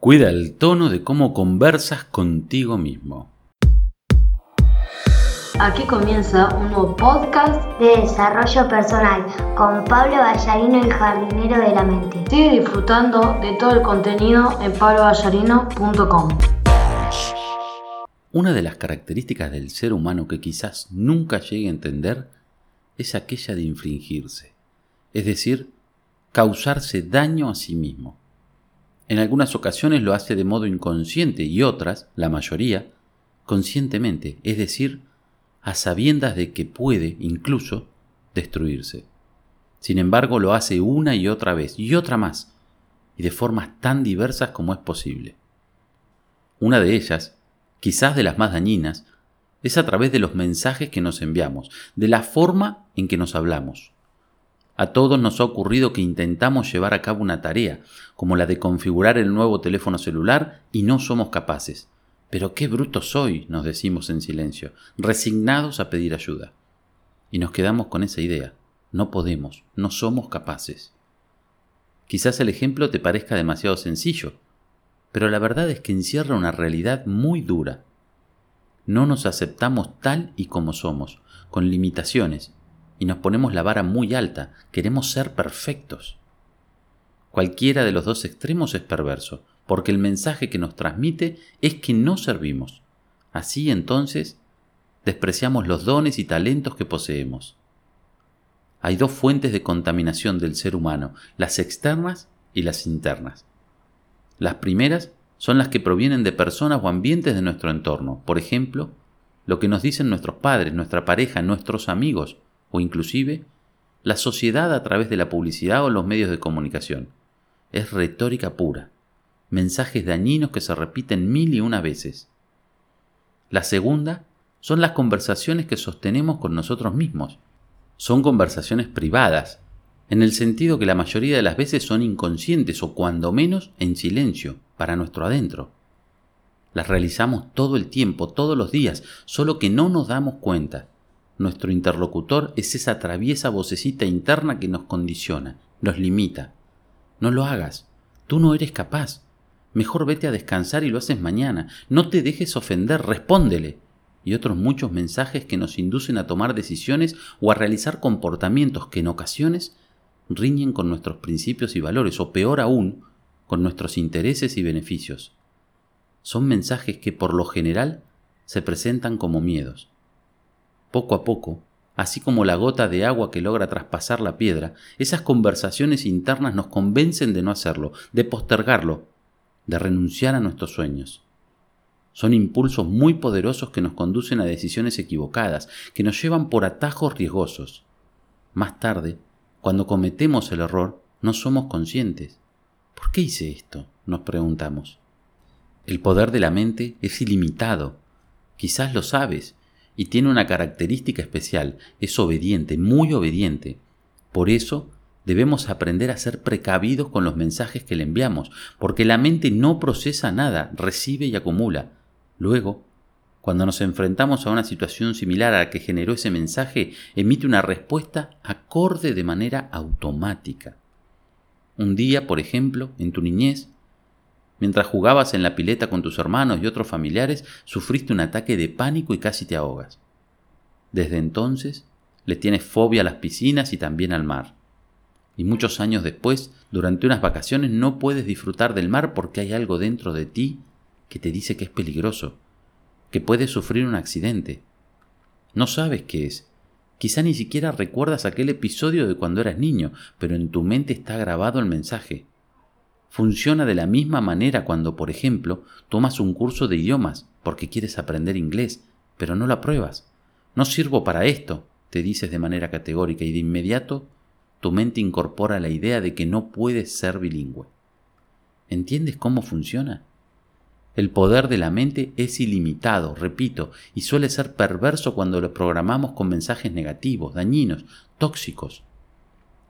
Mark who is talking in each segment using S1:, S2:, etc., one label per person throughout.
S1: Cuida el tono de cómo conversas contigo mismo.
S2: Aquí comienza un nuevo podcast
S3: de desarrollo personal con Pablo Ballarino, el jardinero de la mente.
S2: Sigue disfrutando de todo el contenido en pabloballarino.com.
S1: Una de las características del ser humano que quizás nunca llegue a entender es aquella de infringirse, es decir, causarse daño a sí mismo. En algunas ocasiones lo hace de modo inconsciente y otras, la mayoría, conscientemente, es decir, a sabiendas de que puede incluso destruirse. Sin embargo, lo hace una y otra vez y otra más, y de formas tan diversas como es posible. Una de ellas, quizás de las más dañinas, es a través de los mensajes que nos enviamos, de la forma en que nos hablamos. A todos nos ha ocurrido que intentamos llevar a cabo una tarea, como la de configurar el nuevo teléfono celular, y no somos capaces. Pero qué bruto soy, nos decimos en silencio, resignados a pedir ayuda. Y nos quedamos con esa idea. No podemos, no somos capaces. Quizás el ejemplo te parezca demasiado sencillo, pero la verdad es que encierra una realidad muy dura. No nos aceptamos tal y como somos, con limitaciones, y nos ponemos la vara muy alta, queremos ser perfectos. Cualquiera de los dos extremos es perverso, porque el mensaje que nos transmite es que no servimos. Así entonces, despreciamos los dones y talentos que poseemos. Hay dos fuentes de contaminación del ser humano, las externas y las internas. Las primeras son las que provienen de personas o ambientes de nuestro entorno, por ejemplo, lo que nos dicen nuestros padres, nuestra pareja, nuestros amigos, o inclusive la sociedad a través de la publicidad o los medios de comunicación. Es retórica pura, mensajes dañinos que se repiten mil y una veces. La segunda son las conversaciones que sostenemos con nosotros mismos. Son conversaciones privadas, en el sentido que la mayoría de las veces son inconscientes o cuando menos en silencio, para nuestro adentro. Las realizamos todo el tiempo, todos los días, solo que no nos damos cuenta nuestro interlocutor es esa traviesa vocecita interna que nos condiciona, nos limita. No lo hagas, tú no eres capaz. Mejor vete a descansar y lo haces mañana. No te dejes ofender, respóndele. Y otros muchos mensajes que nos inducen a tomar decisiones o a realizar comportamientos que en ocasiones riñen con nuestros principios y valores, o peor aún, con nuestros intereses y beneficios. Son mensajes que por lo general se presentan como miedos. Poco a poco, así como la gota de agua que logra traspasar la piedra, esas conversaciones internas nos convencen de no hacerlo, de postergarlo, de renunciar a nuestros sueños. Son impulsos muy poderosos que nos conducen a decisiones equivocadas, que nos llevan por atajos riesgosos. Más tarde, cuando cometemos el error, no somos conscientes. ¿Por qué hice esto? nos preguntamos. El poder de la mente es ilimitado. Quizás lo sabes, y tiene una característica especial, es obediente, muy obediente. Por eso debemos aprender a ser precavidos con los mensajes que le enviamos, porque la mente no procesa nada, recibe y acumula. Luego, cuando nos enfrentamos a una situación similar a la que generó ese mensaje, emite una respuesta acorde de manera automática. Un día, por ejemplo, en tu niñez, Mientras jugabas en la pileta con tus hermanos y otros familiares, sufriste un ataque de pánico y casi te ahogas. Desde entonces, le tienes fobia a las piscinas y también al mar. Y muchos años después, durante unas vacaciones, no puedes disfrutar del mar porque hay algo dentro de ti que te dice que es peligroso, que puedes sufrir un accidente. No sabes qué es. Quizá ni siquiera recuerdas aquel episodio de cuando eras niño, pero en tu mente está grabado el mensaje. Funciona de la misma manera cuando, por ejemplo, tomas un curso de idiomas porque quieres aprender inglés, pero no lo apruebas. No sirvo para esto, te dices de manera categórica y de inmediato tu mente incorpora la idea de que no puedes ser bilingüe. ¿Entiendes cómo funciona? El poder de la mente es ilimitado, repito, y suele ser perverso cuando lo programamos con mensajes negativos, dañinos, tóxicos.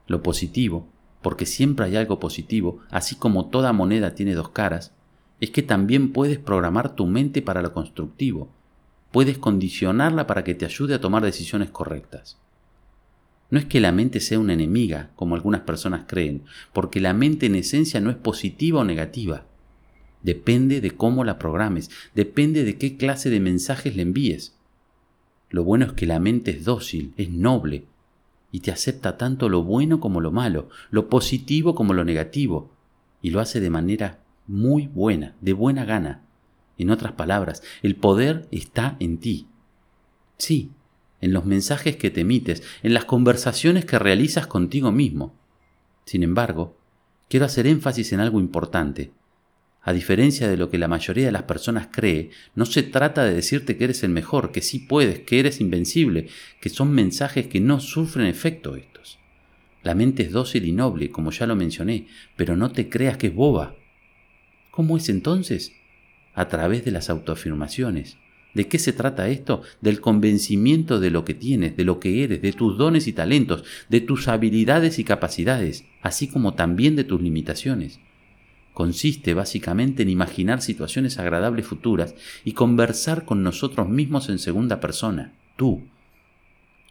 S1: Lo positivo porque siempre hay algo positivo, así como toda moneda tiene dos caras, es que también puedes programar tu mente para lo constructivo, puedes condicionarla para que te ayude a tomar decisiones correctas. No es que la mente sea una enemiga, como algunas personas creen, porque la mente en esencia no es positiva o negativa. Depende de cómo la programes, depende de qué clase de mensajes le envíes. Lo bueno es que la mente es dócil, es noble, y te acepta tanto lo bueno como lo malo, lo positivo como lo negativo, y lo hace de manera muy buena, de buena gana. En otras palabras, el poder está en ti. Sí, en los mensajes que te emites, en las conversaciones que realizas contigo mismo. Sin embargo, quiero hacer énfasis en algo importante. A diferencia de lo que la mayoría de las personas cree, no se trata de decirte que eres el mejor, que sí puedes, que eres invencible, que son mensajes que no sufren efecto estos. La mente es dócil y noble, como ya lo mencioné, pero no te creas que es boba. ¿Cómo es entonces? A través de las autoafirmaciones. ¿De qué se trata esto? Del convencimiento de lo que tienes, de lo que eres, de tus dones y talentos, de tus habilidades y capacidades, así como también de tus limitaciones consiste básicamente en imaginar situaciones agradables futuras y conversar con nosotros mismos en segunda persona, tú.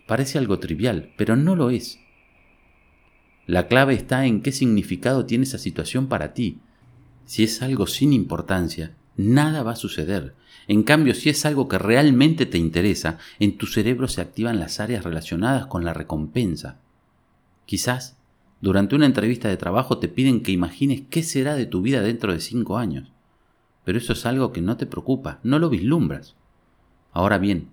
S1: Parece algo trivial, pero no lo es. La clave está en qué significado tiene esa situación para ti. Si es algo sin importancia, nada va a suceder. En cambio, si es algo que realmente te interesa, en tu cerebro se activan las áreas relacionadas con la recompensa. Quizás durante una entrevista de trabajo te piden que imagines qué será de tu vida dentro de cinco años. Pero eso es algo que no te preocupa, no lo vislumbras. Ahora bien,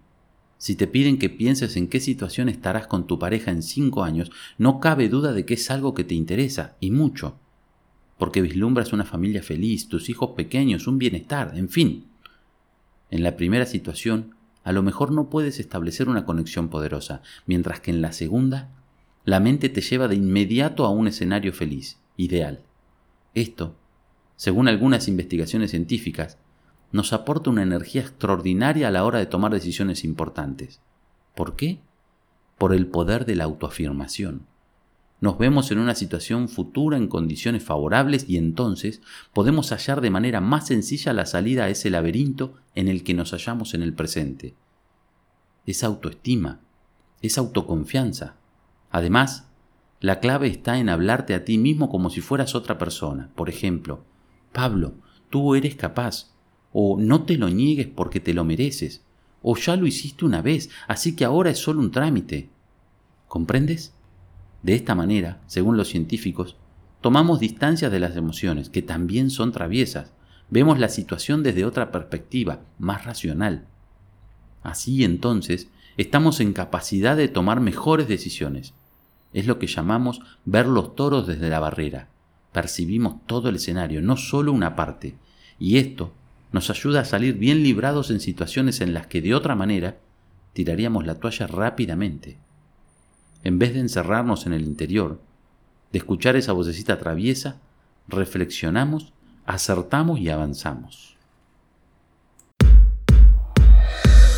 S1: si te piden que pienses en qué situación estarás con tu pareja en cinco años, no cabe duda de que es algo que te interesa, y mucho. Porque vislumbras una familia feliz, tus hijos pequeños, un bienestar, en fin. En la primera situación, a lo mejor no puedes establecer una conexión poderosa, mientras que en la segunda la mente te lleva de inmediato a un escenario feliz, ideal. Esto, según algunas investigaciones científicas, nos aporta una energía extraordinaria a la hora de tomar decisiones importantes. ¿Por qué? Por el poder de la autoafirmación. Nos vemos en una situación futura en condiciones favorables y entonces podemos hallar de manera más sencilla la salida a ese laberinto en el que nos hallamos en el presente. Es autoestima, es autoconfianza, Además, la clave está en hablarte a ti mismo como si fueras otra persona. Por ejemplo, Pablo, tú eres capaz, o no te lo niegues porque te lo mereces, o ya lo hiciste una vez, así que ahora es solo un trámite. ¿Comprendes? De esta manera, según los científicos, tomamos distancia de las emociones, que también son traviesas. Vemos la situación desde otra perspectiva, más racional. Así entonces, estamos en capacidad de tomar mejores decisiones. Es lo que llamamos ver los toros desde la barrera. Percibimos todo el escenario, no solo una parte, y esto nos ayuda a salir bien librados en situaciones en las que de otra manera tiraríamos la toalla rápidamente. En vez de encerrarnos en el interior, de escuchar esa vocecita traviesa, reflexionamos, acertamos y avanzamos.